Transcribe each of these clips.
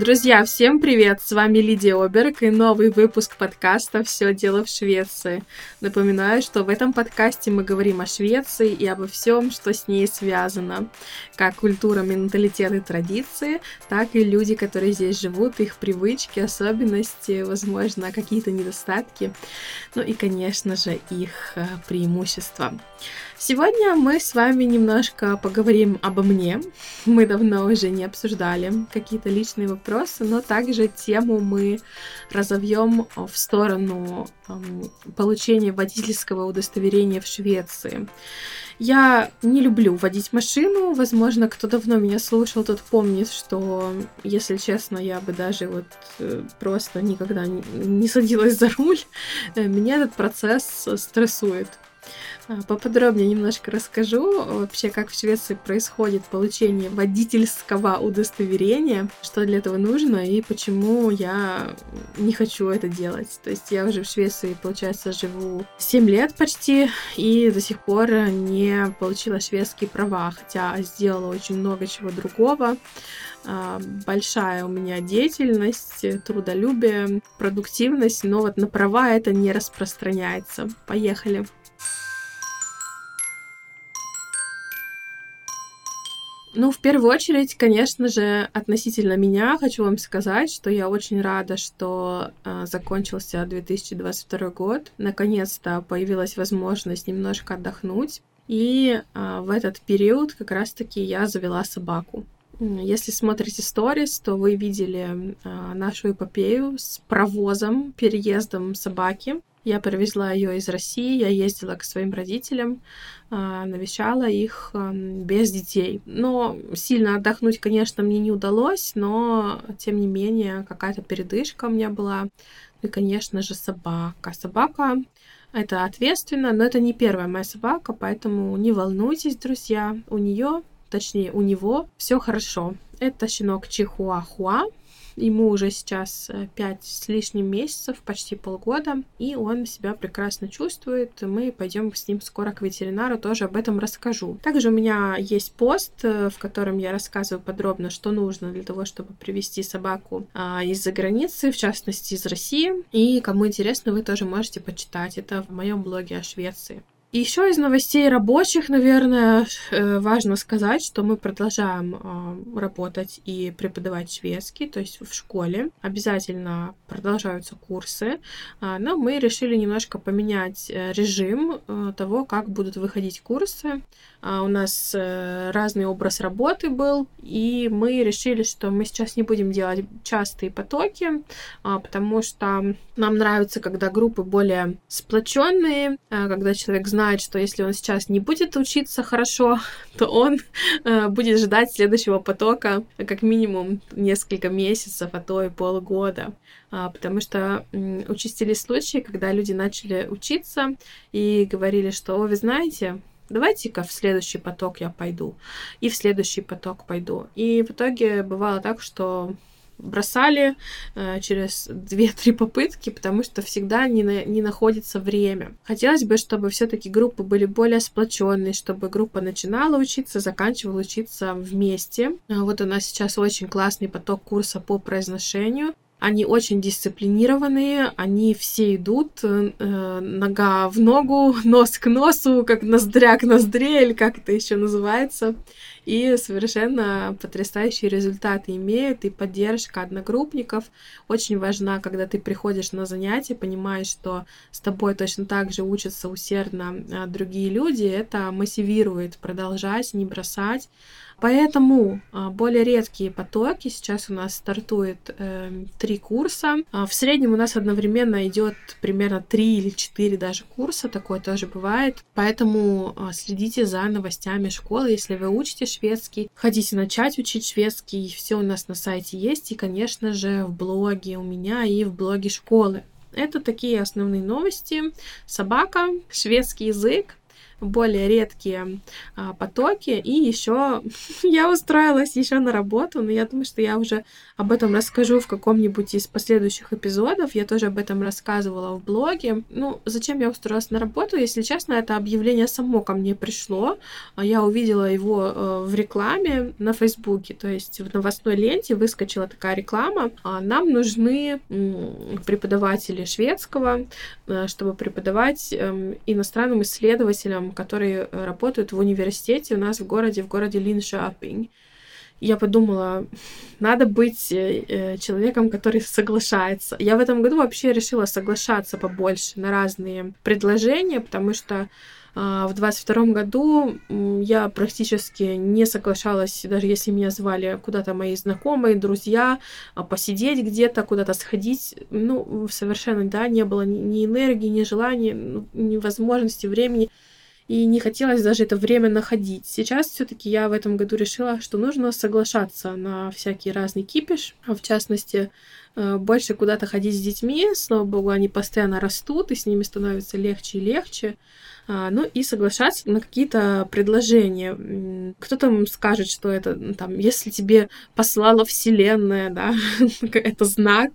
Друзья, всем привет! С вами Лидия Оберг и новый выпуск подкаста «Все дело в Швеции». Напоминаю, что в этом подкасте мы говорим о Швеции и обо всем, что с ней связано. Как культура, менталитет и традиции, так и люди, которые здесь живут, их привычки, особенности, возможно, какие-то недостатки, ну и, конечно же, их э, преимущества. Сегодня мы с вами немножко поговорим обо мне. Мы давно уже не обсуждали какие-то личные вопросы, но также тему мы разовьем в сторону получения водительского удостоверения в Швеции. Я не люблю водить машину. Возможно, кто давно меня слушал, тот помнит, что, если честно, я бы даже вот э, просто никогда не садилась за руль. Э, меня этот процесс стрессует. А, поподробнее немножко расскажу вообще, как в Швеции происходит получение водительского удостоверения, что для этого нужно и почему я не хочу это делать. То есть я уже в Швеции, получается, живу 7 лет почти и до сих пор не получила шведские права, хотя сделала очень много чего другого а, большая у меня деятельность, трудолюбие, продуктивность, но вот на права это не распространяется. Поехали. Ну, в первую очередь, конечно же, относительно меня хочу вам сказать, что я очень рада, что э, закончился 2022 год. Наконец-то появилась возможность немножко отдохнуть. И э, в этот период как раз-таки я завела собаку. Если смотрите сторис, то вы видели э, нашу эпопею с провозом, переездом собаки. Я привезла ее из России, я ездила к своим родителям, а, навещала их без детей. Но сильно отдохнуть, конечно, мне не удалось, но тем не менее какая-то передышка у меня была. И, конечно же, собака. Собака это ответственно, но это не первая моя собака, поэтому не волнуйтесь, друзья. У нее, точнее, у него все хорошо. Это щенок Чихуахуа. Ему уже сейчас 5 э, с лишним месяцев, почти полгода, и он себя прекрасно чувствует. Мы пойдем с ним скоро к ветеринару, тоже об этом расскажу. Также у меня есть пост, э, в котором я рассказываю подробно, что нужно для того, чтобы привести собаку а, из-за границы, в частности из России. И кому интересно, вы тоже можете почитать. Это в моем блоге о Швеции. Еще из новостей рабочих, наверное, э, важно сказать, что мы продолжаем а, работать и преподавать шведский, то есть в школе. Обязательно продолжаются курсы, а, но мы решили немножко поменять э, режим э, того, как будут выходить курсы. А, у нас разный образ работы был, и мы решили, что мы сейчас не будем делать частые потоки, потому что нам нравится, когда группы более сплоченные, когда человек знает, знает, что если он сейчас не будет учиться хорошо, то он э, будет ждать следующего потока как минимум несколько месяцев, а то и полгода. А, потому что э, участились случаи, когда люди начали учиться и говорили, что, вы знаете, давайте-ка в следующий поток я пойду, и в следующий поток пойду. И в итоге бывало так, что бросали э, через 2-3 попытки, потому что всегда не, на, не находится время. Хотелось бы, чтобы все-таки группы были более сплоченные, чтобы группа начинала учиться, заканчивала учиться вместе. А вот у нас сейчас очень классный поток курса по произношению. Они очень дисциплинированные, они все идут э, нога в ногу, нос к носу, как ноздря к ноздре, или как это еще называется. И совершенно потрясающие результаты имеют, и поддержка одногруппников. Очень важна, когда ты приходишь на занятия, понимаешь, что с тобой точно так же учатся усердно а, другие люди, это мотивирует продолжать, не бросать, Поэтому а, более редкие потоки. Сейчас у нас стартует э, три курса. А, в среднем у нас одновременно идет примерно три или четыре даже курса. Такое тоже бывает. Поэтому а, следите за новостями школы. Если вы учите шведский, хотите начать учить шведский, все у нас на сайте есть. И, конечно же, в блоге у меня и в блоге школы. Это такие основные новости. Собака, шведский язык, более редкие а, потоки. И еще я устроилась еще на работу, но я думаю, что я уже об этом расскажу в каком-нибудь из последующих эпизодов. Я тоже об этом рассказывала в блоге. Ну, зачем я устроилась на работу? Если честно, это объявление само ко мне пришло. А я увидела его э, в рекламе на Фейсбуке, то есть в новостной ленте выскочила такая реклама. А нам нужны преподаватели шведского, э, чтобы преподавать эм, иностранным исследователям, которые работают в университете у нас в городе, в городе Линшапинг я подумала, надо быть э, э, человеком, который соглашается. Я в этом году вообще решила соглашаться побольше на разные предложения, потому что а, в 22 году я практически не соглашалась, даже если меня звали куда-то мои знакомые, друзья, а, посидеть где-то, куда-то сходить. Ну, совершенно, да, не было ни энергии, ни желания, ну, ни возможности, времени и не хотелось даже это время находить. Сейчас все-таки я в этом году решила, что нужно соглашаться на всякий разный кипиш, а в частности больше куда-то ходить с детьми. Слава богу, они постоянно растут, и с ними становится легче и легче. А, ну и соглашаться на какие-то предложения. Кто-то скажет, что это, там, если тебе послала Вселенная, да, это знак,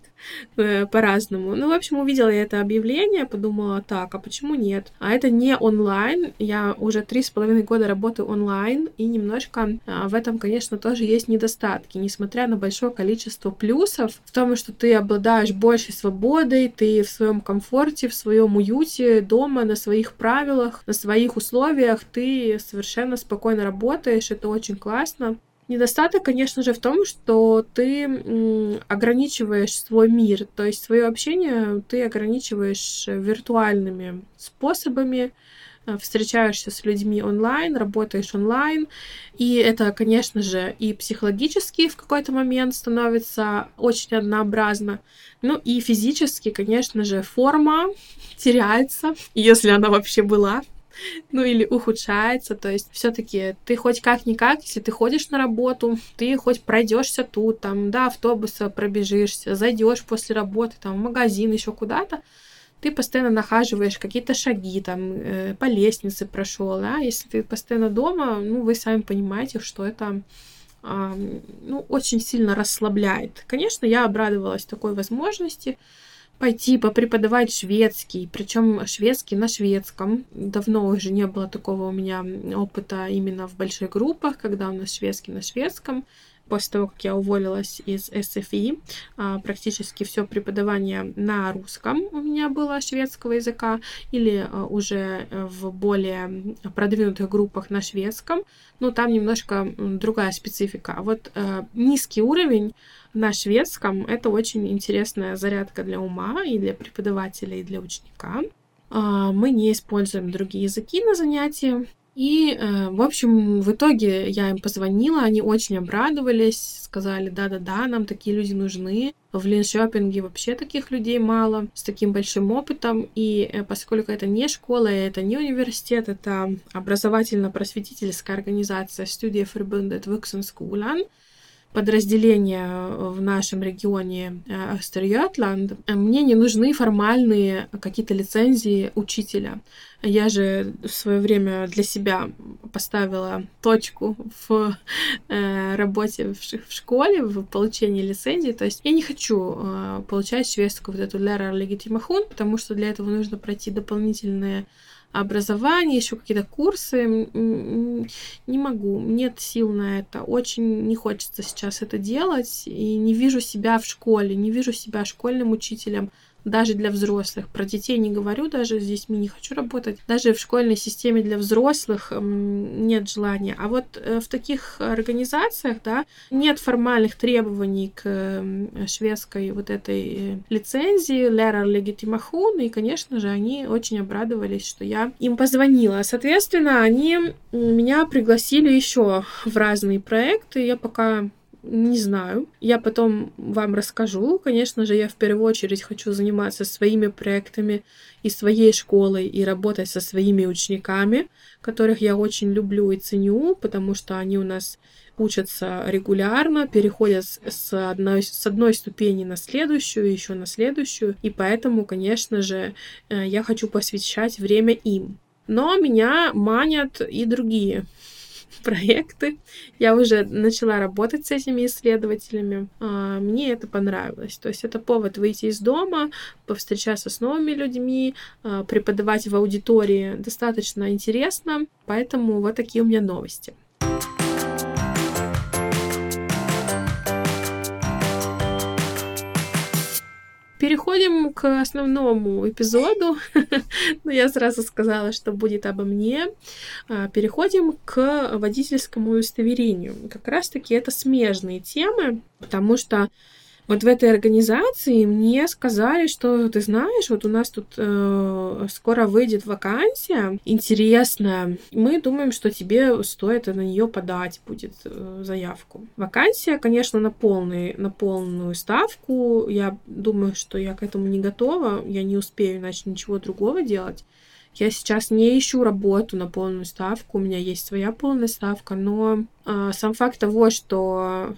Э, по-разному. Ну, в общем, увидела я это объявление, подумала, так, а почему нет? А это не онлайн, я уже три с половиной года работаю онлайн, и немножко а, в этом, конечно, тоже есть недостатки, несмотря на большое количество плюсов в том, что ты обладаешь большей свободой, ты в своем комфорте, в своем уюте, дома, на своих правилах, на своих условиях, ты совершенно спокойно работаешь, это очень классно. Недостаток, конечно же, в том, что ты ограничиваешь свой мир, то есть свое общение ты ограничиваешь виртуальными способами, встречаешься с людьми онлайн, работаешь онлайн, и это, конечно же, и психологически в какой-то момент становится очень однообразно, ну и физически, конечно же, форма теряется, если она вообще была, ну или ухудшается. То есть все-таки ты хоть как-никак, если ты ходишь на работу, ты хоть пройдешься тут, там, до автобуса пробежишься, зайдешь после работы, там, в магазин, еще куда-то, ты постоянно нахаживаешь какие-то шаги, там, э, по лестнице прошел, да, если ты постоянно дома, ну, вы сами понимаете, что это э, ну, очень сильно расслабляет. Конечно, я обрадовалась такой возможности, пойти попреподавать шведский, причем шведский на шведском. Давно уже не было такого у меня опыта именно в больших группах, когда у нас шведский на шведском. После того, как я уволилась из СФИ, а, практически все преподавание на русском у меня было шведского языка или а, уже в более продвинутых группах на шведском. Но там немножко другая специфика. Вот э, низкий уровень на шведском это очень интересная зарядка для ума и для преподавателя, и для ученика. А, мы не используем другие языки на занятии. И, э, в общем, в итоге я им позвонила, они очень обрадовались, сказали, да-да-да, нам такие люди нужны. В Линшопинге вообще таких людей мало, с таким большим опытом. И э, поскольку это не школа, это не университет, это образовательно-просветительская организация Studieförbundet Vuxenskolan, подразделения в нашем регионе э, Östergötland, мне не нужны формальные какие-то лицензии учителя. Я же в свое время для себя поставила точку в э, работе в, в школе, в получении лицензии. То есть я не хочу э, получать шведскую вот эту Lehrer Legitimation, потому что для этого нужно пройти дополнительные образование, еще какие-то курсы. Не могу, нет сил на это. Очень не хочется сейчас это делать. И не вижу себя в школе, не вижу себя школьным учителем даже для взрослых. Про детей не говорю, даже с детьми не хочу работать. Даже в школьной системе для взрослых нет желания. А вот э, в таких организациях, да, нет формальных требований к шведской вот этой э, лицензии, Lehrer Legitimation, и, конечно же, они очень обрадовались, что я им позвонила. Соответственно, они меня пригласили еще в разные проекты. Я пока не знаю. Я потом вам расскажу. Конечно же, я в первую очередь хочу заниматься своими проектами и своей школой и работать со своими учениками, которых я очень люблю и ценю, потому что они у нас учатся регулярно, переходят с одной, с одной ступени на следующую, еще на следующую, и поэтому, конечно же, э, я хочу посвящать время им. Но меня манят и другие проекты. Я уже начала работать с этими исследователями. А, мне это понравилось. То есть это повод выйти из дома, повстречаться с новыми людьми, а, преподавать в аудитории достаточно интересно. Поэтому вот такие у меня новости. Переходим к основному эпизоду. ну, я сразу сказала, что будет обо мне. А, переходим к водительскому удостоверению. Как раз-таки это смежные темы, потому что вот в этой организации мне сказали, что ты знаешь, вот у нас тут э, скоро выйдет вакансия интересная. Мы думаем, что тебе стоит на нее подать будет э, заявку. Вакансия, конечно, на полный, на полную ставку. Я думаю, что я к этому не готова. Я не успею, иначе ничего другого делать. Я сейчас не ищу работу на полную ставку, у меня есть своя полная ставка, но э, сам факт того, что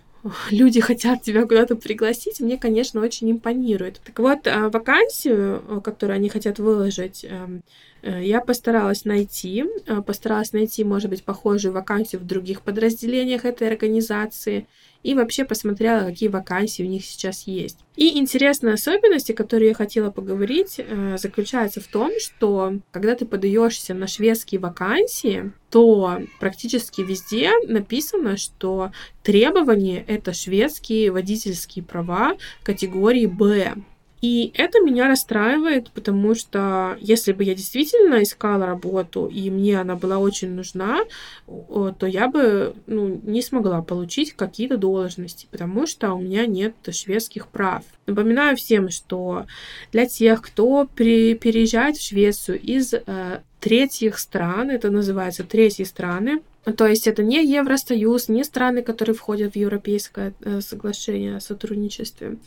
люди хотят тебя куда-то пригласить, мне, конечно, очень импонирует. Так вот, а, вакансию, э, которую они хотят выложить, эм, э, я постаралась найти, э, постаралась найти, может быть, похожую вакансию в других подразделениях этой организации и вообще посмотрела, какие вакансии у них сейчас есть. И интересная особенность, о которой я хотела поговорить, э, заключается в том, что когда ты подаешься на шведские вакансии, то практически везде написано, что требования это шведские водительские права категории Б. И это меня расстраивает, потому что если бы я действительно искала работу, и мне она была очень нужна, то я бы ну, не смогла получить какие-то должности, потому что у меня нет шведских прав. Напоминаю всем, что для тех, кто при, переезжает в Швецию из э, третьих стран, это называется третьи страны, то есть это не Евросоюз, не страны, которые входят в Европейское э, соглашение о сотрудничестве.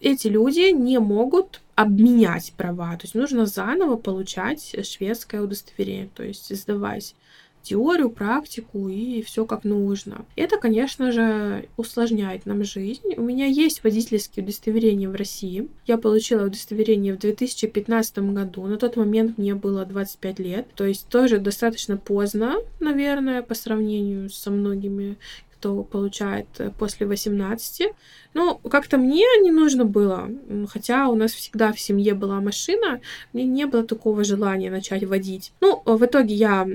Эти люди не могут обменять права. То есть нужно заново получать шведское удостоверение, то есть сдавать теорию, практику и все как нужно. Это, конечно же, усложняет нам жизнь. У меня есть водительские удостоверения в России. Я получила удостоверение в 2015 году. На тот момент мне было 25 лет. То есть тоже достаточно поздно, наверное, по сравнению со многими кто получает э, после 18. Ну, как-то мне не нужно было, хотя у нас всегда в семье была машина, мне не было такого желания начать водить. Ну, в итоге я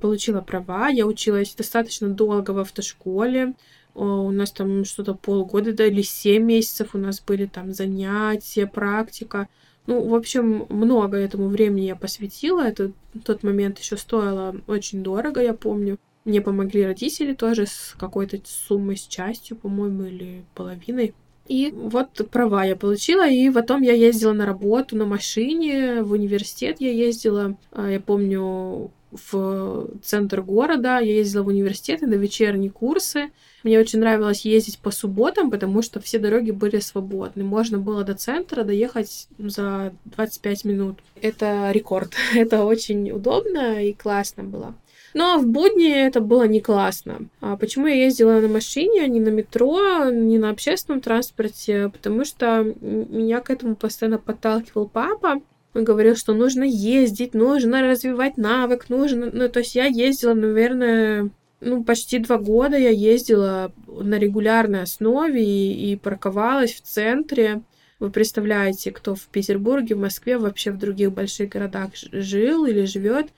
получила права, я училась достаточно долго в автошколе, у нас там что-то полгода, да, или 7 месяцев у нас были там занятия, практика. Ну, в общем, много этому времени я посвятила. Это тот момент еще стоило очень дорого, я помню. Мне помогли родители тоже с какой-то суммой, с частью, по-моему, или половиной. И вот права я получила, и потом я ездила на работу на машине, в университет я ездила, а, я помню, в центр города, я ездила в университет на вечерние курсы. Мне очень нравилось ездить по субботам, потому что все дороги были свободны. Можно было до центра доехать за 25 минут. Это рекорд. Это очень удобно и классно было. Но в будни это было не классно. А почему я ездила на машине, а не на метро, не на общественном транспорте? Потому что меня к этому постоянно подталкивал папа. Он говорил, что нужно ездить, нужно развивать навык, нужно... Ну, то есть я ездила, наверное, ну, почти два года я ездила на регулярной основе и, и парковалась в центре. Вы представляете, кто в Петербурге, в Москве, вообще в других больших городах жил или живет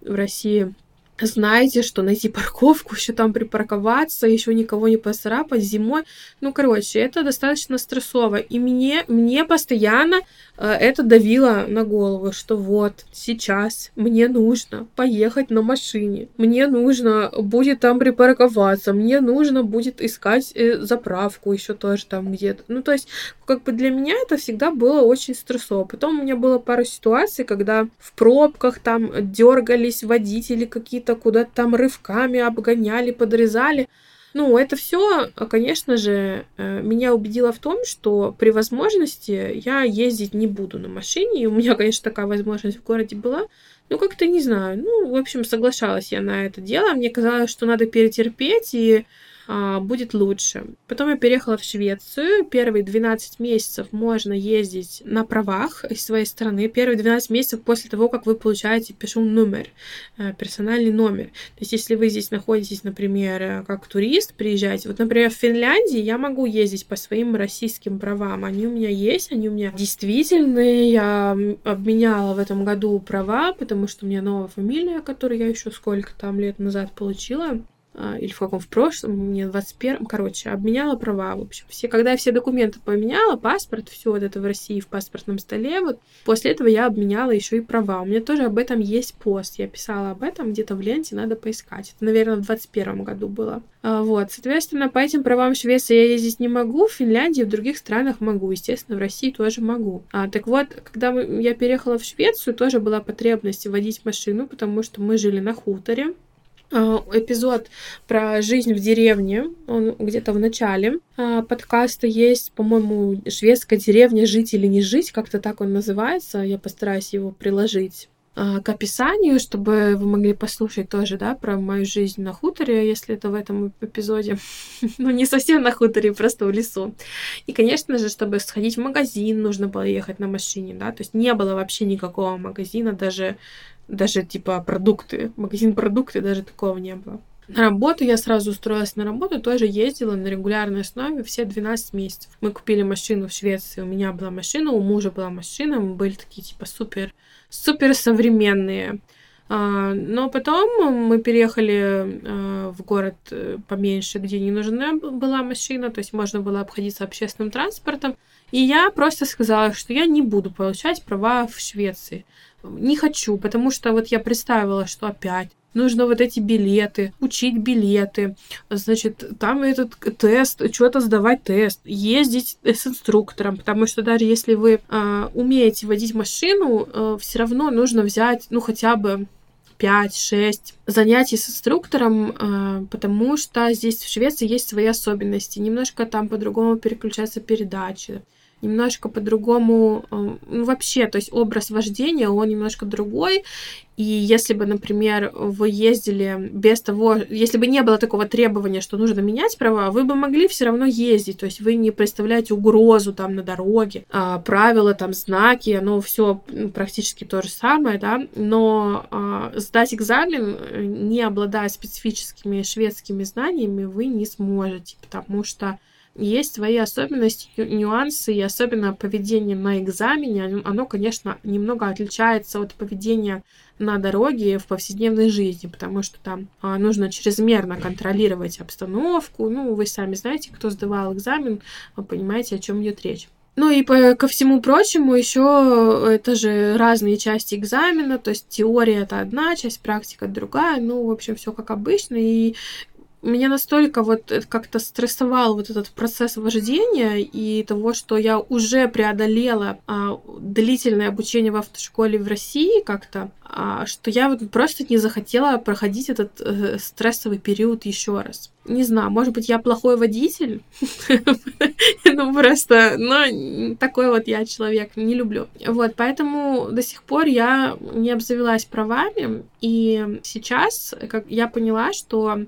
в России знаете, что найти парковку, еще там припарковаться, еще никого не поцарапать зимой. Ну, короче, это достаточно стрессово. И мне, мне постоянно это давило на голову, что вот сейчас мне нужно поехать на машине, мне нужно будет там припарковаться, мне нужно будет искать э, заправку еще тоже там где-то. Ну, то есть, как бы для меня это всегда было очень стрессово. Потом у меня было пару ситуаций, когда в пробках там дергались водители какие-то куда-то там рывками обгоняли, подрезали. Ну, это все, конечно же, э, меня убедило в том, что при возможности я ездить не буду на машине. И у меня, конечно, такая возможность в городе была. Ну, как-то не знаю. Ну, в общем, соглашалась я на это дело. Мне казалось, что надо перетерпеть и будет лучше. Потом я переехала в Швецию. Первые 12 месяцев можно ездить на правах из своей страны. Первые 12 месяцев после того, как вы получаете пишу номер, э, персональный номер. То есть, если вы здесь находитесь, например, э, как турист, приезжаете. Вот, например, в Финляндии я могу ездить по своим российским правам. Они у меня есть, они у меня действительные. Я обменяла в этом году права, потому что у меня новая фамилия, которую я еще сколько там лет назад получила. А, или в каком в прошлом, мне в 21 короче, обменяла права, в общем. Все, когда я все документы поменяла, паспорт, все вот это в России в паспортном столе, вот после этого я обменяла еще и права. У меня тоже об этом есть пост. Я писала об этом где-то в ленте, надо поискать. Это, наверное, в 21 году было. А, вот, соответственно, по этим правам в Швеции я ездить не могу, в Финляндии, в других странах могу, естественно, в России тоже могу. А, так вот, когда мы, я переехала в Швецию, тоже была потребность водить машину, потому что мы жили на хуторе, эпизод про жизнь в деревне, он где-то в начале а, подкаста есть, по-моему, шведская деревня «Жить или не жить», как-то так он называется, я постараюсь его приложить а, к описанию, чтобы вы могли послушать тоже, да, про мою жизнь на хуторе, если это в этом эпизоде. ну, не совсем на хуторе, просто в лесу. И, конечно же, чтобы сходить в магазин, нужно было ехать на машине, да, то есть не было вообще никакого магазина, даже даже типа продукты, магазин продукты, даже такого не было. На работу я сразу устроилась на работу, тоже ездила на регулярной основе все 12 месяцев. Мы купили машину в Швеции, у меня была машина, у мужа была машина, мы были такие типа супер, супер современные. А, но потом мы переехали а, в город э, поменьше, где не нужна была машина, то есть можно было обходиться общественным транспортом. И я просто сказала, что я не буду получать права в Швеции не хочу, потому что вот я представила, что опять нужно вот эти билеты, учить билеты, значит, там этот тест, что-то сдавать тест, ездить с инструктором, потому что даже если вы э, умеете водить машину, э, все равно нужно взять, ну, хотя бы 5-6 занятий с инструктором, э, потому что здесь в Швеции есть свои особенности. Немножко там по-другому переключаются передачи немножко по-другому, э, ну, вообще, то есть образ вождения, он немножко другой, и если бы, например, вы ездили без того, если бы не было такого требования, что нужно менять права, вы бы могли все равно ездить, то есть вы не представляете угрозу там на дороге, а, правила, там, знаки, оно все практически то же самое, да, но а, сдать экзамен, э, не обладая специфическими шведскими знаниями, вы не сможете, потому что есть свои особенности, нюансы, и особенно поведение на экзамене, оно, конечно, немного отличается от поведения на дороге в повседневной жизни, потому что там а, нужно чрезмерно контролировать обстановку. Ну, вы сами знаете, кто сдавал экзамен, вы понимаете, о чем идет речь. Ну и по, ко всему прочему, еще это же разные части экзамена, то есть теория это одна, часть практика другая, ну, в общем, все как обычно, и меня настолько вот как-то стрессовал вот этот процесс вождения и того, что я уже преодолела а, длительное обучение в автошколе в России как-то, а, что я вот просто не захотела проходить этот э, стрессовый период еще раз. Не знаю, может быть, я плохой водитель, ну просто, но такой вот я человек, не люблю. Вот, поэтому до сих пор я не обзавелась правами, и сейчас как я поняла, что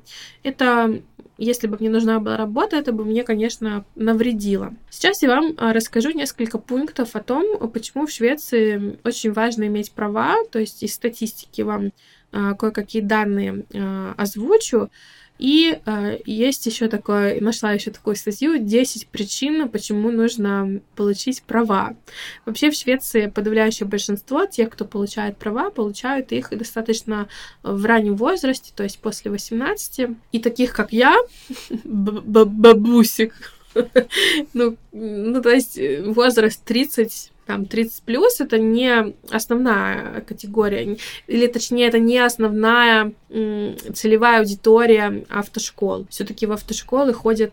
это если бы мне нужна была работа, это бы мне, конечно, навредило. Сейчас я вам а, расскажу несколько пунктов о том, почему в Швеции очень важно иметь права, то есть из статистики вам а, кое-какие данные а, озвучу. И э, есть еще такое, нашла еще такую статью 10 причин, почему нужно получить права. Вообще в Швеции подавляющее большинство тех, кто получает права, получают их достаточно в раннем возрасте, то есть после 18. И таких, как я, бабусик, ну, ну, то есть возраст 30 там 30 плюс это не основная категория, или точнее это не основная целевая аудитория автошкол. Все-таки в автошколы ходят,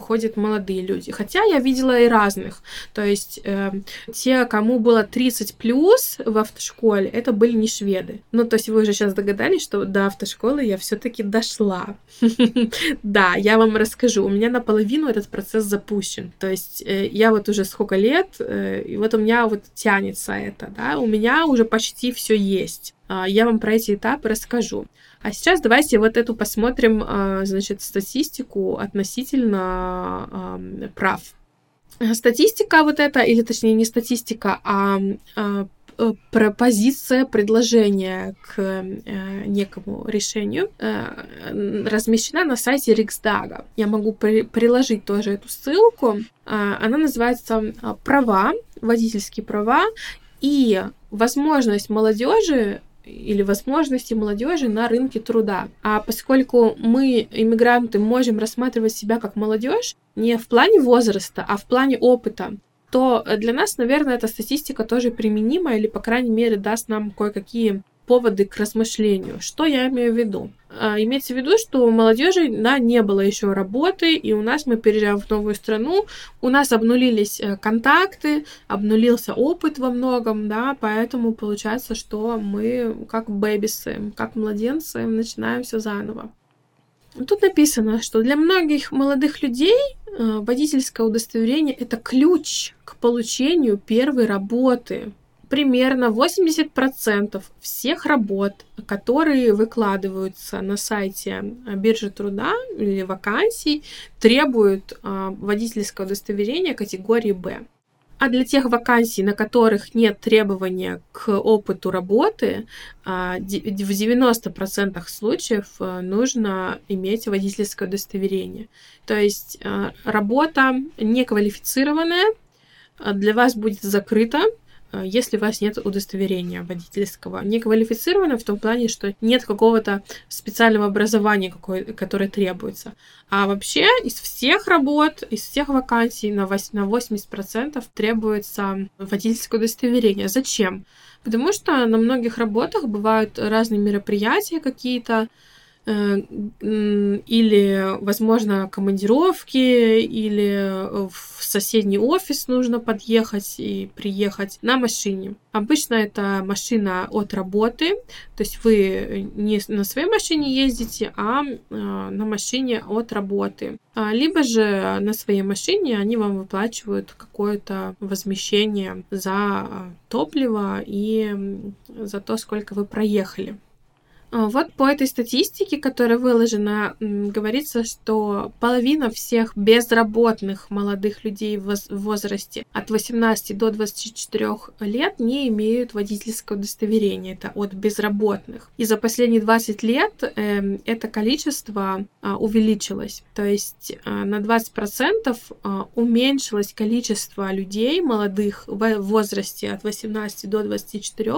ходят молодые люди. Хотя я видела и разных. То есть э, те, кому было 30 плюс в автошколе, это были не шведы. Ну, то есть вы уже сейчас догадались, что до автошколы я все-таки дошла. Да, я вам расскажу. У меня наполовину этот процесс запущен. То есть э, я вот уже сколько лет, э, и вот у меня вот тянется это, да, у меня уже почти все есть. А, я вам про эти этапы расскажу. А сейчас давайте вот эту посмотрим, а, значит, статистику относительно прав. Статистика вот эта, или точнее не статистика, а пропозиция предложения к э, некому решению э, размещена на сайте Риксдага. Я могу при, приложить тоже эту ссылку. Э, она называется э, «Права», водительские права и возможность молодежи или возможности молодежи на рынке труда. А поскольку мы, иммигранты, можем рассматривать себя как молодежь не в плане возраста, а в плане опыта, то для нас, наверное, эта статистика тоже применима или, по крайней мере, даст нам кое-какие поводы к размышлению. Что я имею в виду? А, имеется в виду, что у молодежи да, не было еще работы, и у нас мы переезжаем в новую страну, у нас обнулились э, контакты, обнулился опыт во многом, да, поэтому получается, что мы как бэбисы, как младенцы начинаем все заново. Тут написано, что для многих молодых людей э, водительское удостоверение это ключ к получению первой работы. Примерно 80% всех работ, которые выкладываются на сайте э, биржи труда или вакансий, требуют э, водительского удостоверения категории Б. А для тех вакансий, на которых нет требования к опыту работы, а, в 90% случаев э, нужно иметь водительское удостоверение. То есть э, работа неквалифицированная э, для вас будет закрыта, если у вас нет удостоверения водительского. Не квалифицировано в том плане, что нет какого-то специального образования, какое, которое требуется. А вообще из всех работ, из всех вакансий на 80% требуется водительское удостоверение. Зачем? Потому что на многих работах бывают разные мероприятия какие-то, Э, или, возможно, командировки, или в соседний офис нужно подъехать и приехать на машине. Обычно это машина от работы, то есть вы не на своей машине ездите, а э, на машине от работы. А, либо же на своей машине они вам выплачивают какое-то возмещение за топливо и за то, сколько вы проехали. А, вот по этой статистике, которая выложена, говорится, что половина всех безработных молодых людей в возрасте от 18 до 24 лет не имеют водительского удостоверения. Это от безработных. И за последние 20 лет э, это количество э, увеличилось. То есть э, на 20% э, уменьшилось количество людей молодых в возрасте от 18 до 24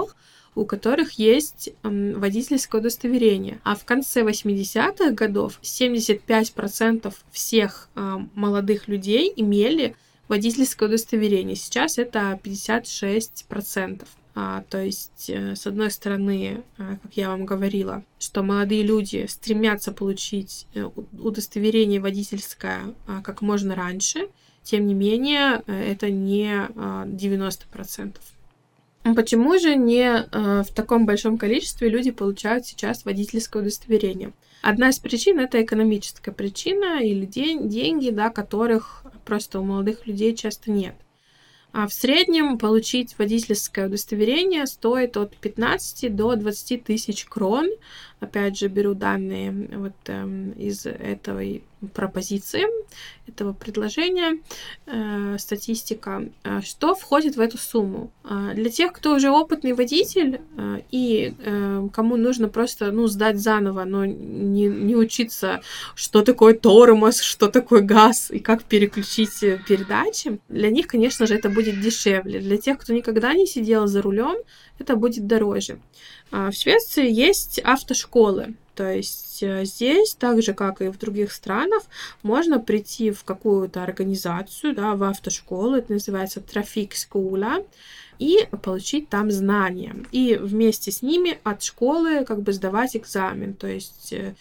у которых есть водительское удостоверение. А в конце 80-х годов 75% всех молодых людей имели водительское удостоверение. Сейчас это 56%. А, то есть, э, с одной стороны, э, как я вам говорила, что молодые люди стремятся получить э, удостоверение водительское а, как можно раньше, тем не менее, это не 90%. Почему же не э, в таком большом количестве люди получают сейчас водительское удостоверение? Одна из причин это экономическая причина или день, деньги, да, которых просто у молодых людей часто нет. А в среднем получить водительское удостоверение стоит от 15 до 20 тысяч крон. Опять же, беру данные вот э, из этой пропозиции, этого предложения, э, статистика. Э, что входит в эту сумму? Э, для тех, кто уже опытный водитель э, и э, кому нужно просто ну, сдать заново, но не, не учиться, что такое тормоз, что такое газ и как переключить э, передачи, для них, конечно же, это будет дешевле. Для тех, кто никогда не сидел за рулем, это будет дороже. А в Швеции есть автошколы. То есть э, здесь, так же как и в других странах, можно прийти в какую-то организацию, да, в автошколу, это называется трафик-скула, и получить там знания. И вместе с ними от школы как бы сдавать экзамен. То есть э,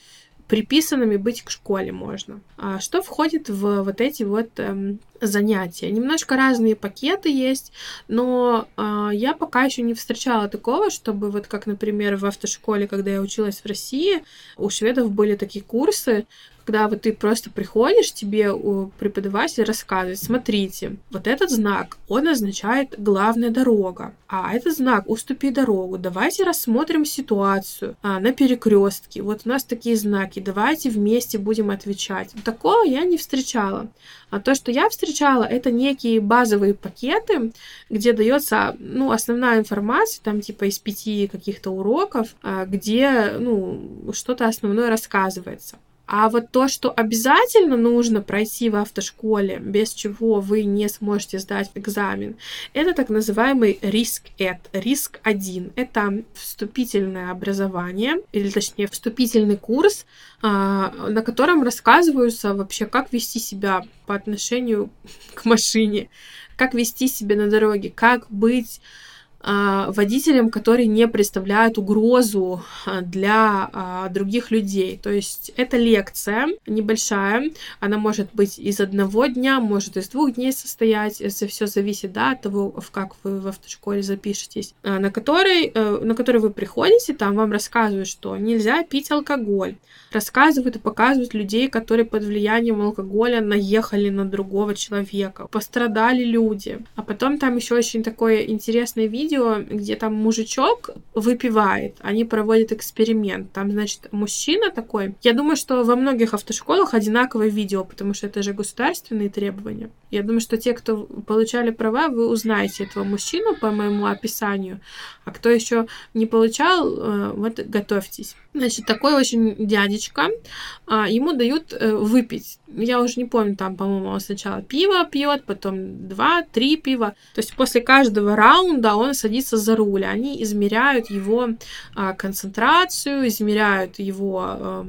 приписанными быть к школе можно. А что входит в вот эти вот эм, занятия? Немножко разные пакеты есть, но э, я пока еще не встречала такого, чтобы вот как, например, в автошколе, когда я училась в России, у шведов были такие курсы, когда вот ты просто приходишь, тебе преподаватель рассказывает, смотрите, вот этот знак, он означает главная дорога, а этот знак уступи дорогу. Давайте рассмотрим ситуацию а, на перекрестке. Вот у нас такие знаки, давайте вместе будем отвечать. Такого я не встречала. А то, что я встречала, это некие базовые пакеты, где дается, ну, основная информация, там, типа, из пяти каких-то уроков, а, где, ну, что-то основное рассказывается. А вот то, что обязательно нужно пройти в автошколе, без чего вы не сможете сдать экзамен, это так называемый риск эд, риск 1. Это вступительное образование, или точнее вступительный курс, а, на котором рассказываются вообще, как вести себя по отношению к машине, как вести себя на дороге, как быть водителям, которые не представляют угрозу а, для а, других людей. То есть это лекция небольшая, она может быть из одного дня, может из двух дней состоять, это все зависит да, от того, в как вы в автошколе запишетесь, на которой, э, на которой вы приходите, там вам рассказывают, что нельзя пить алкоголь, рассказывают и показывают людей, которые под влиянием алкоголя наехали на другого человека, пострадали люди. А потом там еще очень такое интересное видео, где там мужичок выпивает, они проводят эксперимент. Там, значит, мужчина такой. Я думаю, что во многих автошколах одинаковое видео, потому что это же государственные требования. Я думаю, что те, кто получали права, вы узнаете этого мужчину по моему описанию. А кто еще не получал, э, вот готовьтесь. Значит, такой очень дядечка, а, ему дают э, выпить. Я уже не помню, там, по-моему, он сначала пиво пьет, потом два, три пива. То есть после каждого раунда он садится за руль. Они измеряют его а, концентрацию, измеряют его а,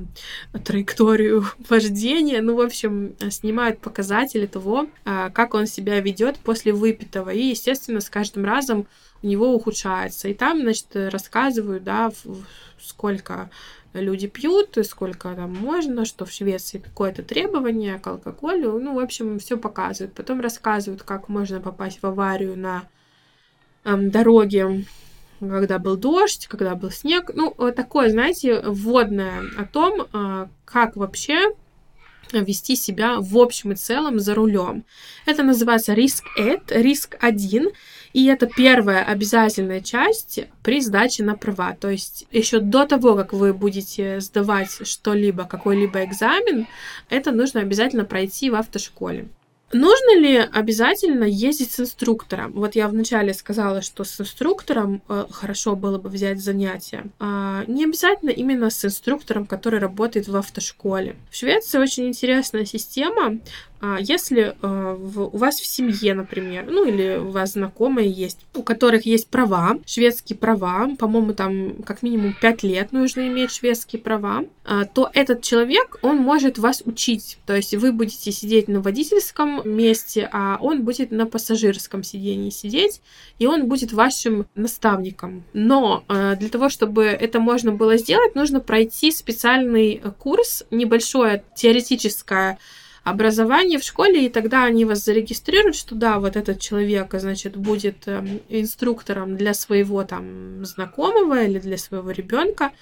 траекторию вождения. Ну, в общем, снимают показатели того, а, как он себя ведет после выпитого. И, естественно, с каждым разом у него ухудшается. И там, значит, рассказывают, да, сколько люди пьют, и сколько там можно, что в Швеции какое-то требование к алкоголю. Ну, в общем, все показывают. Потом рассказывают, как можно попасть в аварию на эм, дороге, когда был дождь, когда был снег. Ну, вот такое, знаете, вводное о том, э, как вообще вести себя в общем и целом за рулем. Это называется риск эд, риск один. И это первая обязательная часть при сдаче на права. То есть еще до того, как вы будете сдавать что-либо, какой-либо экзамен, это нужно обязательно пройти в автошколе. Нужно ли обязательно ездить с инструктором? Вот я вначале сказала, что с инструктором э, хорошо было бы взять занятия. А не обязательно именно с инструктором, который работает в автошколе. В Швеции очень интересная система. А если э, у вас в семье, например, ну или у вас знакомые есть, у которых есть права, шведские права, по-моему, там как минимум 5 лет нужно иметь шведские права, э, то этот человек, он может вас учить. То есть вы будете сидеть на водительском месте, а он будет на пассажирском сидении сидеть, и он будет вашим наставником. Но э, для того, чтобы это можно было сделать, нужно пройти специальный курс, небольшое теоретическое образование в школе, и тогда они вас зарегистрируют, что да, вот этот человек, значит, будет эм, инструктором для своего там знакомого или для своего ребенка,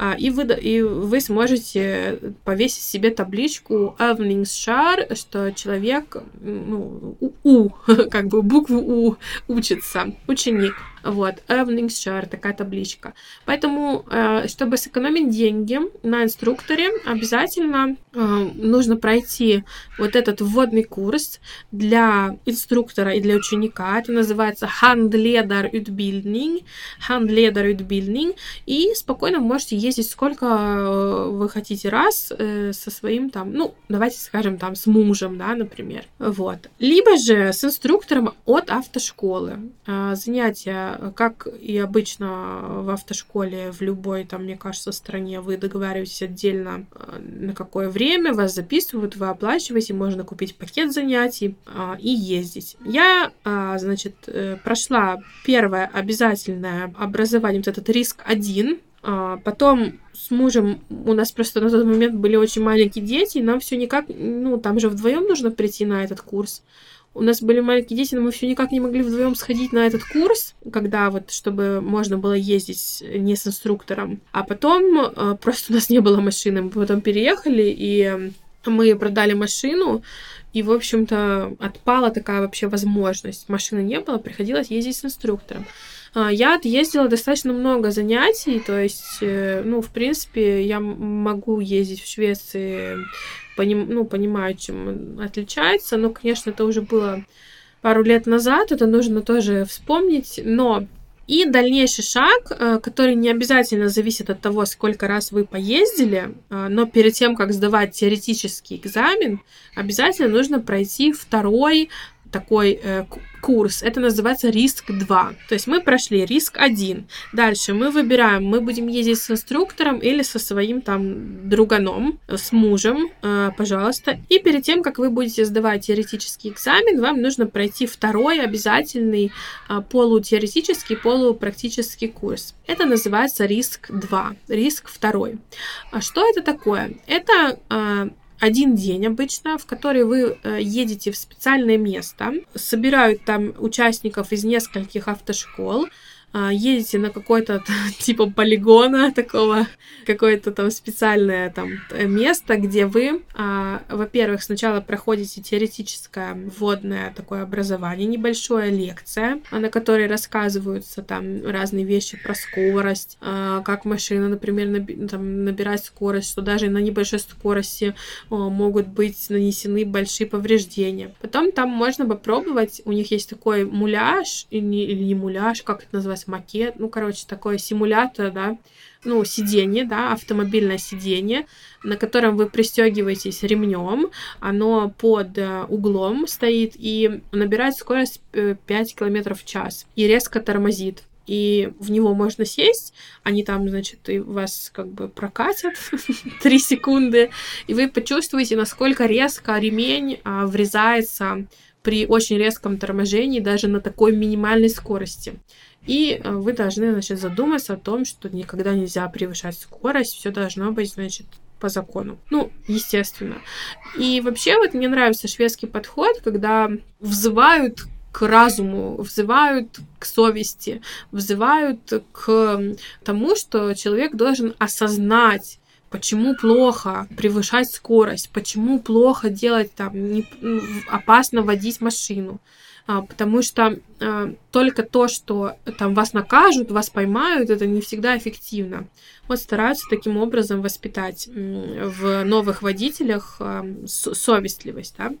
а, и вы, и вы сможете повесить себе табличку Övningskör, что человек, ну, у, у, как бы букву У учится, ученик. Вот, Övningskör, такая табличка. Поэтому, э, чтобы сэкономить деньги на инструкторе, обязательно э, нужно пройти вот этот вводный курс для инструктора и для ученика. Это называется Handledarutbildning. Handledarutbildning. И спокойно можете ездить сколько э, вы хотите раз со своим там, ну, давайте скажем, там, с мужем, да, например. Вот. Либо же с инструктором от автошколы. Занятия как и обычно в автошколе, в любой, там, мне кажется, стране, вы договариваетесь отдельно э, на какое время, вас записывают, вы оплачиваете, можно купить пакет занятий и ездить. Я, значит, э, прошла первое обязательное образование, вот этот риск один, Потом с мужем у нас просто на тот момент были очень маленькие дети, и нам все никак, ну, там же вдвоем нужно прийти на этот курс. У нас были маленькие дети, но мы все никак не могли вдвоем сходить на этот курс, когда вот, чтобы можно было ездить не с инструктором. А потом э, просто у нас не было машины, мы потом переехали, и мы продали машину, и, в общем-то, отпала такая вообще возможность. Машины не было, приходилось ездить с инструктором. А, я отъездила достаточно много занятий, то есть, э, ну, в принципе, я могу ездить в Швеции, поним, ну, понимаю, чем отличается, но, конечно, это уже было пару лет назад, это нужно тоже вспомнить, но и дальнейший шаг, э, который не обязательно зависит от того, сколько раз вы поездили, э, но перед тем, как сдавать теоретический экзамен, обязательно нужно пройти второй такой э, курс. Это называется риск 2. То есть мы прошли риск 1. Дальше мы выбираем, мы будем ездить с инструктором или со своим там друганом, с мужем, э, пожалуйста. И перед тем, как вы будете сдавать теоретический экзамен, вам нужно пройти второй обязательный э, полутеоретический, полупрактический курс. Это называется риск 2, риск 2. А что это такое? Это э, один день обычно, в который вы э, едете в специальное место, собирают там участников из нескольких автошкол, а, едете на какой-то типа полигона такого, какое-то там специальное там э, место, где вы, а, во-первых, сначала проходите теоретическое вводное такое образование, небольшое лекция, на которой рассказываются там разные вещи про скорость, а, как машина, например, набирать скорость, что даже на небольшой скорости могут быть нанесены большие повреждения. Потом там можно попробовать, у них есть такой муляж, или или не муляж, как это называется, макет, ну, короче, такой симулятор, да, ну, сиденье, да, автомобильное сиденье, на котором вы пристегиваетесь ремнем, оно под э, углом стоит и набирает скорость 5 э, км в час и резко тормозит и в него можно сесть, они там, значит, и вас как бы прокатят 3 секунды, и вы почувствуете, насколько резко ремень а, врезается при очень резком торможении даже на такой минимальной скорости. И э, вы должны, значит, задуматься о том, что никогда нельзя превышать скорость, все должно быть, значит, по закону. Ну, естественно. И вообще вот мне нравится шведский подход, когда взывают к разуму, взывают к совести, взывают к тому, что человек должен осознать, почему плохо превышать скорость, почему плохо делать там, не, опасно водить машину, потому что а, только то, что там вас накажут, вас поймают, это не всегда эффективно. Вот стараются таким образом воспитать в новых водителях а, совестливость, да.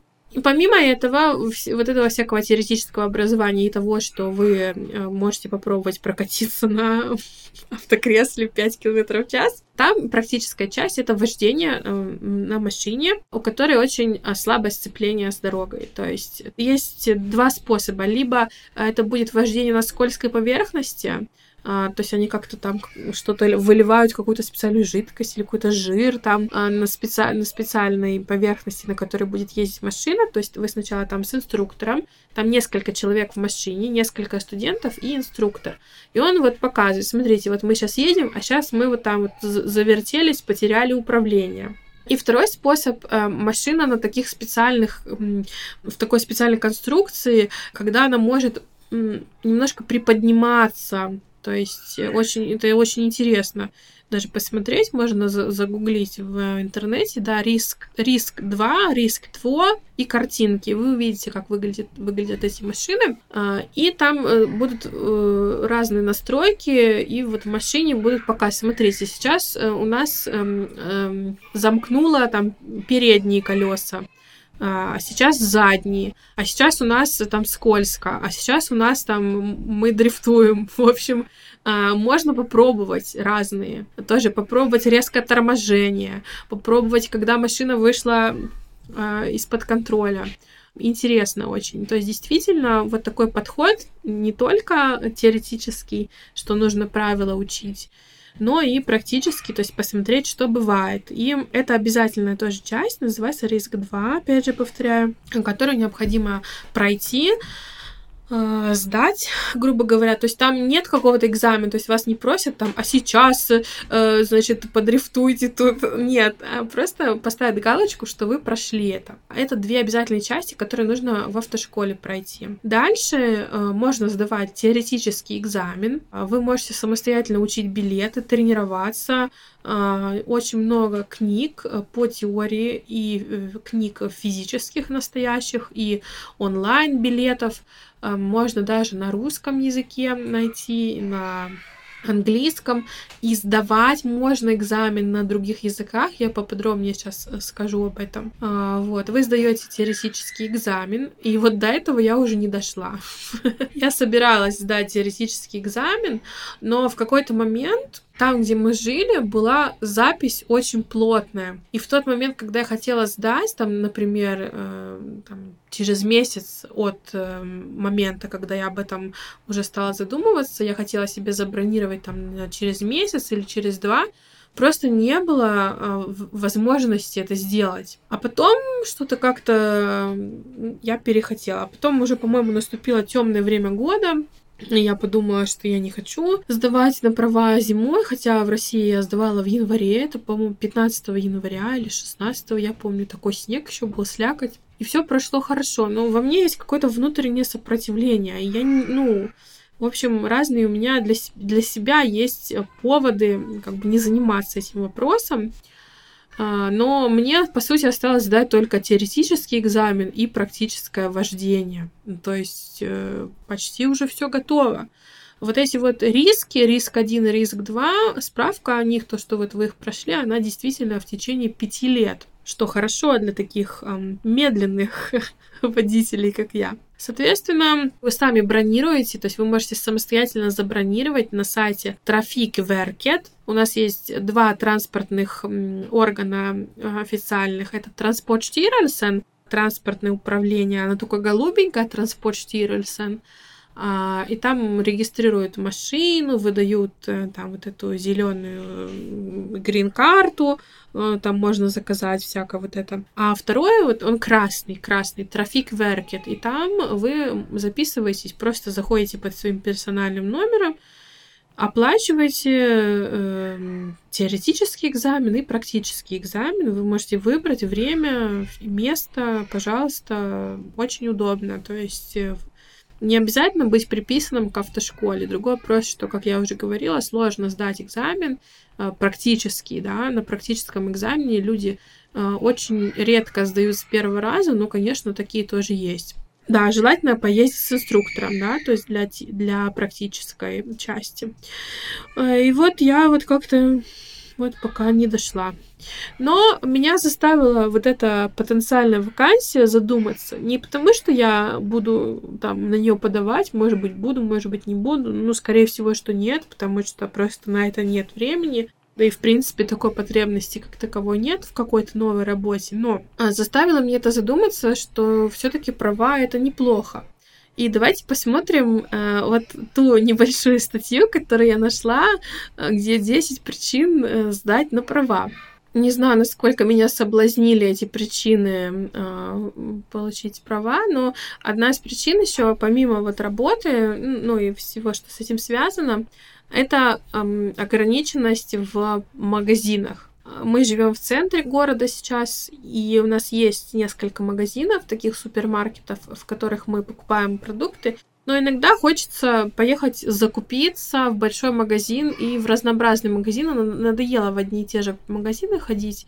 Помимо этого, вот этого всякого теоретического образования и того, что вы э, можете попробовать прокатиться на автокресле 5 км в час, там практическая часть — это вождение э, на машине, у которой очень а, слабое сцепление с дорогой. То есть есть два способа. Либо это будет вождение на скользкой поверхности, а, то есть они как-то там что-то выливают, какую-то специальную жидкость или какой-то жир там а, на, специ... на специальной поверхности, на которой будет ездить машина. То есть вы сначала там с инструктором, там несколько человек в машине, несколько студентов и инструктор. И он вот показывает, смотрите, вот мы сейчас едем, а сейчас мы вот там вот завертелись, потеряли управление. И второй способ э, машина на таких специальных, в такой специальной конструкции, когда она может немножко приподниматься то есть э, очень, это очень интересно даже посмотреть, можно загуглить в интернете, да, риск, риск 2, риск 2 и картинки. Вы увидите, как выглядят, выглядят эти машины. А, и там э, будут э, разные настройки, и вот в машине будут пока. Смотрите, сейчас у нас эм, эм, замкнуло там передние колеса а сейчас задние, а сейчас у нас там скользко, а сейчас у нас там мы дрифтуем. В общем, а, можно попробовать разные. Тоже попробовать резкое торможение, попробовать, когда машина вышла а, из-под контроля. Интересно очень. То есть действительно вот такой подход не только теоретический, что нужно правила учить, но и практически, то есть посмотреть, что бывает. И это обязательная тоже часть, называется риск 2, опять же повторяю, которую необходимо пройти. Э, сдать, грубо говоря. То есть там нет какого-то экзамена, то есть вас не просят там, а сейчас, э, значит, подрифтуйте тут. Нет, а просто поставят галочку, что вы прошли это. Это две обязательные части, которые нужно в автошколе пройти. Дальше э, можно сдавать теоретический экзамен. Вы можете самостоятельно учить билеты, тренироваться, а, очень много книг э, по теории и э, книг физических настоящих и онлайн билетов. А, можно даже на русском языке найти, на английском, и сдавать можно экзамен на других языках. Я поподробнее сейчас э, скажу об этом. А, вот, вы сдаете теоретический экзамен, и вот до этого я уже не дошла. Я собиралась сдать теоретический экзамен, но в какой-то момент там, где мы жили, была запись очень плотная. И в тот момент, когда я хотела сдать, там, например, э, там, через месяц от э, момента, когда я об этом уже стала задумываться, я хотела себе забронировать там через месяц или через два, просто не было э, возможности это сделать. А потом что-то как-то я перехотела. А потом уже, по-моему, наступило темное время года, я подумала, что я не хочу сдавать на права зимой, хотя в России я сдавала в январе, это, по-моему, 15 января или 16, я помню, такой снег еще был, слякоть. И все прошло хорошо, но во мне есть какое-то внутреннее сопротивление. Я, ну, в общем, разные у меня для, для себя есть поводы как бы не заниматься этим вопросом. А, но мне, по сути, осталось сдать только теоретический экзамен и практическое вождение. То есть э, почти уже все готово. Вот эти вот риски, риск 1 и риск 2, справка о них, то, что вот вы их прошли, она действительно в течение пяти лет что хорошо для таких эм, медленных водителей, как я. Соответственно, вы сами бронируете, то есть вы можете самостоятельно забронировать на сайте Trafikverket. У нас есть два транспортных органа э, официальных. Это Transportstyrelsen, транспортное управление, оно только голубенькое, Transportstyrelsen. А, и там регистрируют машину, выдают э, там вот эту зеленую грин-карту, э, там можно заказать всякое вот это. А второе, вот он красный, красный, трафик веркет, и там вы записываетесь, просто заходите под своим персональным номером, оплачиваете э, теоретический экзамен и практический экзамен. Вы можете выбрать время, место, пожалуйста, очень удобно. То есть э, не обязательно быть приписанным к автошколе. Другой вопрос, что, как я уже говорила, сложно сдать экзамен э, практически, да, на практическом экзамене люди э, очень редко сдают с первого раза, но, конечно, такие тоже есть. Да, желательно поездить с инструктором, да, то есть для, для практической части. Э, и вот я вот как-то вот пока не дошла. Но меня заставила вот эта потенциальная вакансия задуматься. Не потому, что я буду там на нее подавать, может быть, буду, может быть, не буду. Ну, скорее всего, что нет, потому что просто на это нет времени. Да и, в принципе, такой потребности как таковой нет в какой-то новой работе. Но а, заставило меня это задуматься, что все-таки права это неплохо. И давайте посмотрим э, вот ту небольшую статью, которую я нашла, э, где 10 причин э, сдать на права. Не знаю, насколько меня соблазнили эти причины э, получить права, но одна из причин еще, помимо вот работы, ну и всего, что с этим связано, это э, ограниченность в магазинах. Мы живем в центре города сейчас, и у нас есть несколько магазинов, таких супермаркетов, в которых мы покупаем продукты. Но иногда хочется поехать закупиться в большой магазин и в разнообразные магазины. Надоело в одни и те же магазины ходить.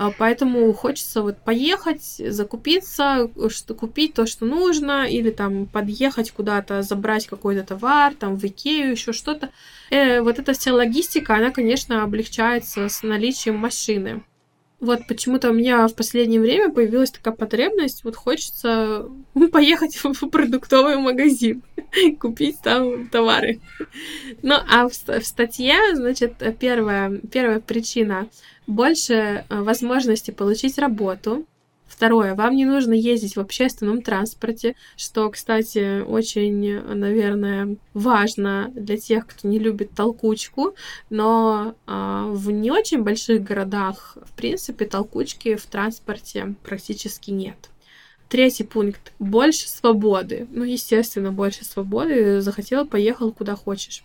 А, поэтому хочется вот поехать, закупиться, что купить то, что нужно, или там подъехать куда-то, забрать какой-то товар, там в Икею, еще что-то. Э, вот эта вся логистика, она, конечно, облегчается с наличием машины. Вот почему-то у меня в последнее время появилась такая потребность, вот хочется поехать в продуктовый магазин, купить там товары. Ну, а в, в статье, значит, первая, первая причина больше э, возможности получить работу. Второе, вам не нужно ездить в общественном транспорте, что, кстати, очень, наверное, важно для тех, кто не любит толкучку, но а, в не очень больших городах, в принципе, толкучки в транспорте практически нет. Третий пункт. Больше свободы. Ну, естественно, больше свободы. Захотел, поехал куда хочешь.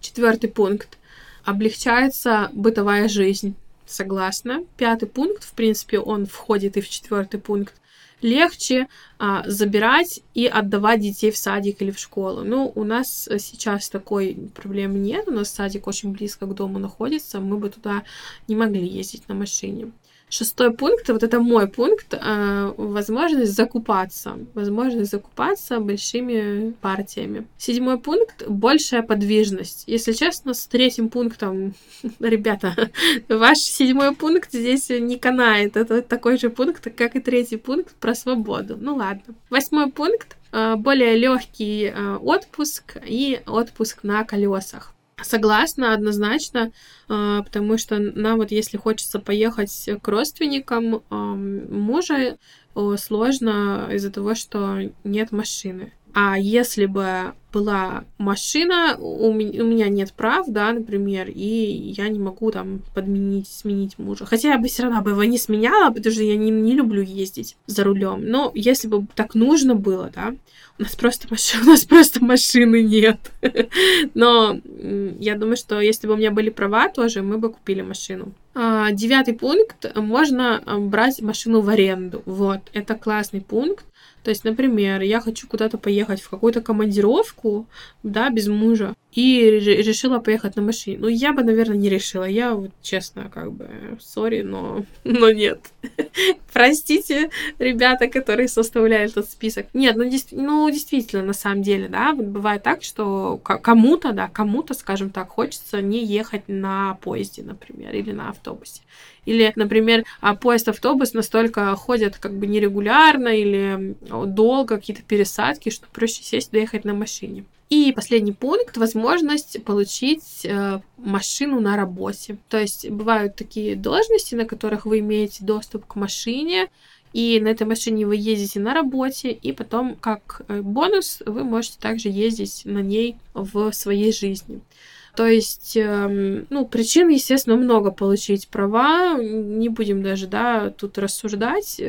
Четвертый пункт. Облегчается бытовая жизнь. Согласна. Пятый пункт, в принципе, он входит и в четвертый пункт легче а, забирать и отдавать детей в садик или в школу. Ну, у нас сейчас такой проблемы нет, у нас садик очень близко к дому находится, мы бы туда не могли ездить на машине. Шестой пункт, вот это мой пункт, э, возможность закупаться. Возможность закупаться большими партиями. Седьмой пункт, большая подвижность. Если честно, с третьим пунктом, ребята, ваш седьмой пункт здесь не канает. Это такой же пункт, как и третий пункт про свободу. Ну ладно. Восьмой пункт, э, более легкий э, отпуск и отпуск на колесах. Согласна, однозначно, а, потому что нам вот если хочется поехать к родственникам мужа, сложно из-за того, что нет машины. А если бы была машина, у меня, нет прав, да, например, и я не могу там подменить, сменить мужа. Хотя я бы все равно бы его не сменяла, потому что я не, не люблю ездить за рулем. Но если бы так нужно было, да, у нас просто машины, у нас просто машины нет. Но я думаю, что если бы у меня были права тоже, мы бы купили машину. А, девятый пункт. Можно брать машину в аренду. Вот, это классный пункт. То есть, например, я хочу куда-то поехать в какую-то командировку, да, без мужа, и решила поехать на машине. Ну, я бы, наверное, не решила. Я вот честно, как бы, сори, но, но нет. Простите, ребята, которые составляли этот список. Нет, ну, дес... ну, действительно, на самом деле, да, бывает так, что кому-то, да, кому-то, скажем так, хочется не ехать на поезде, например, или на автобусе. Или, например, а, поезд-автобус настолько ходят как бы нерегулярно или долго, какие-то пересадки, что проще сесть доехать на машине. И последний пункт — возможность получить э, машину на работе. То есть бывают такие должности, на которых вы имеете доступ к машине, и на этой машине вы ездите на работе, и потом, как э, бонус, вы можете также ездить на ней в своей жизни. То есть, эм, ну, причин, естественно, много получить права, не будем даже, да, тут рассуждать.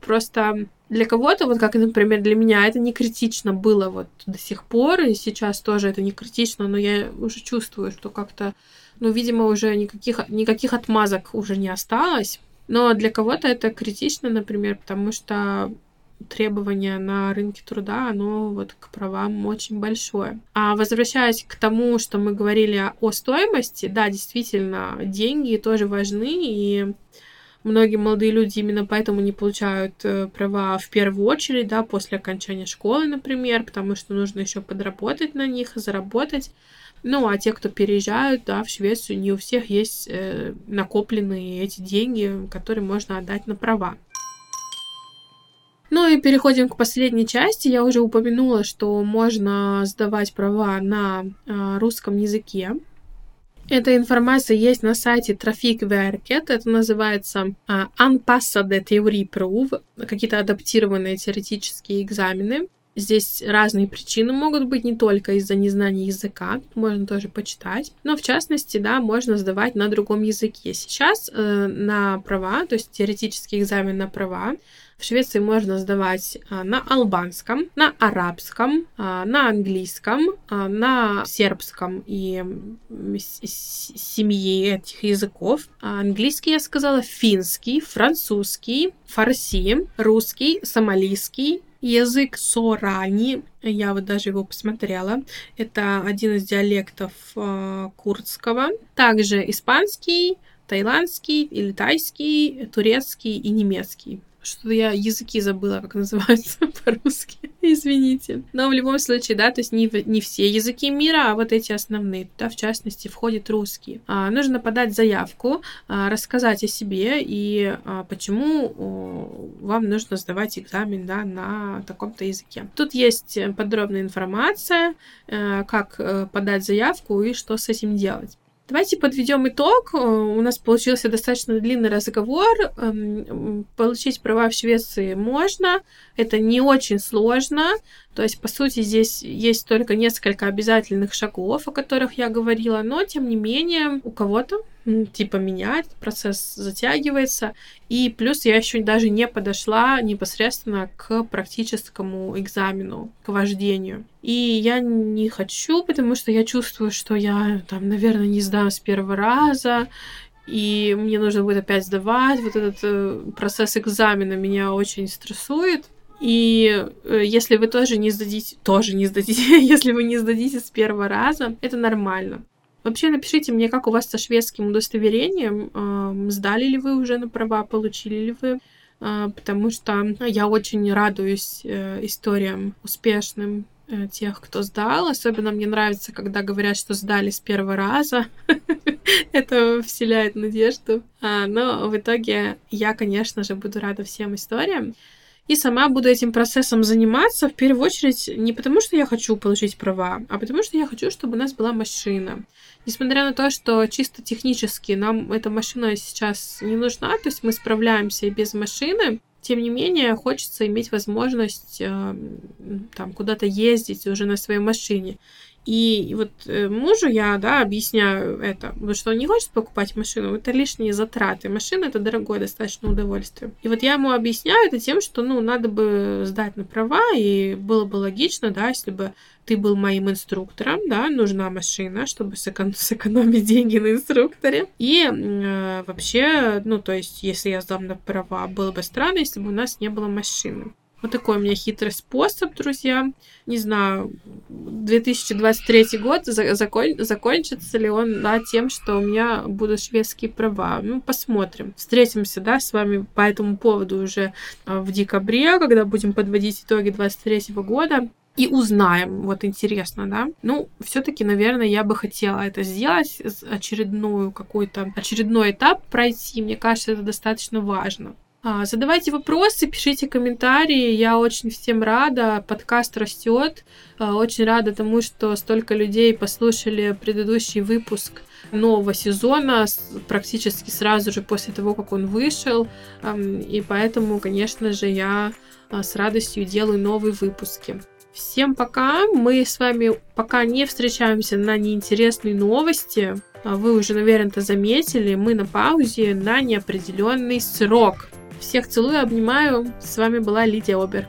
Просто для кого-то, вот как, например, для меня, это не критично было вот до сих пор, и сейчас тоже это не критично, но я уже чувствую, что как-то, ну, видимо, уже никаких, никаких отмазок уже не осталось. Но для кого-то это критично, например, потому что требование на рынке труда, оно вот к правам очень большое. А возвращаясь к тому, что мы говорили о стоимости, да, действительно, деньги тоже важны, и многие молодые люди именно поэтому не получают э, права в первую очередь, да, после окончания школы, например, потому что нужно еще подработать на них, заработать. Ну, а те, кто переезжают, да, в Швецию, не у всех есть э, накопленные эти деньги, которые можно отдать на права. Ну и переходим к последней части. Я уже упомянула, что можно сдавать права на э, русском языке. Эта информация есть на сайте Trafikverket. Это называется uh, Anpassade Teoriprov, какие-то адаптированные теоретические экзамены. Здесь разные причины могут быть, не только из-за незнания языка, можно тоже почитать, но в частности, да, можно сдавать на другом языке. Сейчас э, на права, то есть теоретический экзамен на права, в Швеции можно сдавать а, на албанском, на арабском, а, на английском, а, на сербском и семьи этих языков. Английский, я сказала, финский, французский, фарси, русский, сомалийский, язык сорани, я вот даже его посмотрела, это один из диалектов э, курдского, также испанский, таиландский или тайский, турецкий и немецкий. Что я языки забыла, как называются по-русски. Извините. Но в любом случае, да, то есть не, не все языки мира, а вот эти основные. Туда, в частности, входит русский. А, нужно подать заявку, а, рассказать о себе и а, почему о, вам нужно сдавать экзамен, да, на таком-то языке. Тут есть подробная информация, а, как а, подать заявку и что с этим делать. Давайте подведем итог. Э, у нас получился достаточно длинный разговор. Эм, получить права в Швеции можно. Это не очень сложно. То есть, по сути, здесь есть только несколько обязательных шагов, о которых я говорила, но, тем не менее, у кого-то типа меня, этот процесс затягивается. И плюс я еще даже не подошла непосредственно к практическому экзамену, к вождению. И я не хочу, потому что я чувствую, что я там, наверное, не сдам с первого раза, и мне нужно будет опять сдавать. Вот этот э, процесс экзамена меня очень стрессует. И э, если вы тоже не сдадите, тоже не сдадите, если вы не сдадите с первого раза, это нормально. Вообще напишите мне, как у вас со шведским удостоверением, э, сдали ли вы уже на права, получили ли вы, э, потому что я очень радуюсь э, историям успешным э, тех, кто сдал. Особенно мне нравится, когда говорят, что сдали с первого раза. Это вселяет надежду. А, но в итоге я, конечно же, буду рада всем историям. И сама буду этим процессом заниматься в первую очередь не потому, что я хочу получить права, а потому что я хочу, чтобы у нас была машина. Несмотря на то, что чисто технически нам эта машина сейчас не нужна, то есть мы справляемся и без машины, тем не менее, хочется иметь возможность э, там куда-то ездить уже на своей машине. И вот э, мужу я, да, объясняю это, потому что он не хочет покупать машину, это лишние затраты. Машина это дорогое достаточно удовольствие. И вот я ему объясняю это тем, что, ну, надо бы сдать на права, и было бы логично, да, если бы ты был моим инструктором, да, нужна машина, чтобы сэкон- сэкономить деньги на инструкторе. И э, вообще, ну, то есть, если я сдам на права, было бы странно, если бы у нас не было машины. Вот такой у меня хитрый способ, друзья. Не знаю, 2023 год закон, закончится ли он да, тем, что у меня будут шведские права. Ну, посмотрим. Встретимся, да, с вами по этому поводу уже а, в декабре, когда будем подводить итоги 2023 года и узнаем. Вот интересно, да? Ну, все-таки, наверное, я бы хотела это сделать, очередную какой-то очередной этап пройти. Мне кажется, это достаточно важно. А, задавайте вопросы, пишите комментарии. Я очень всем рада. Подкаст растет. А, очень рада тому, что столько людей послушали предыдущий выпуск нового сезона практически сразу же после того, как он вышел. И поэтому, конечно же, я а, с радостью делаю новые выпуски. Всем пока. Мы с вами пока не встречаемся на неинтересные новости. Вы уже, наверное, это заметили. Мы на паузе на неопределенный срок. Всех целую, обнимаю. С вами была Лидия Оберг.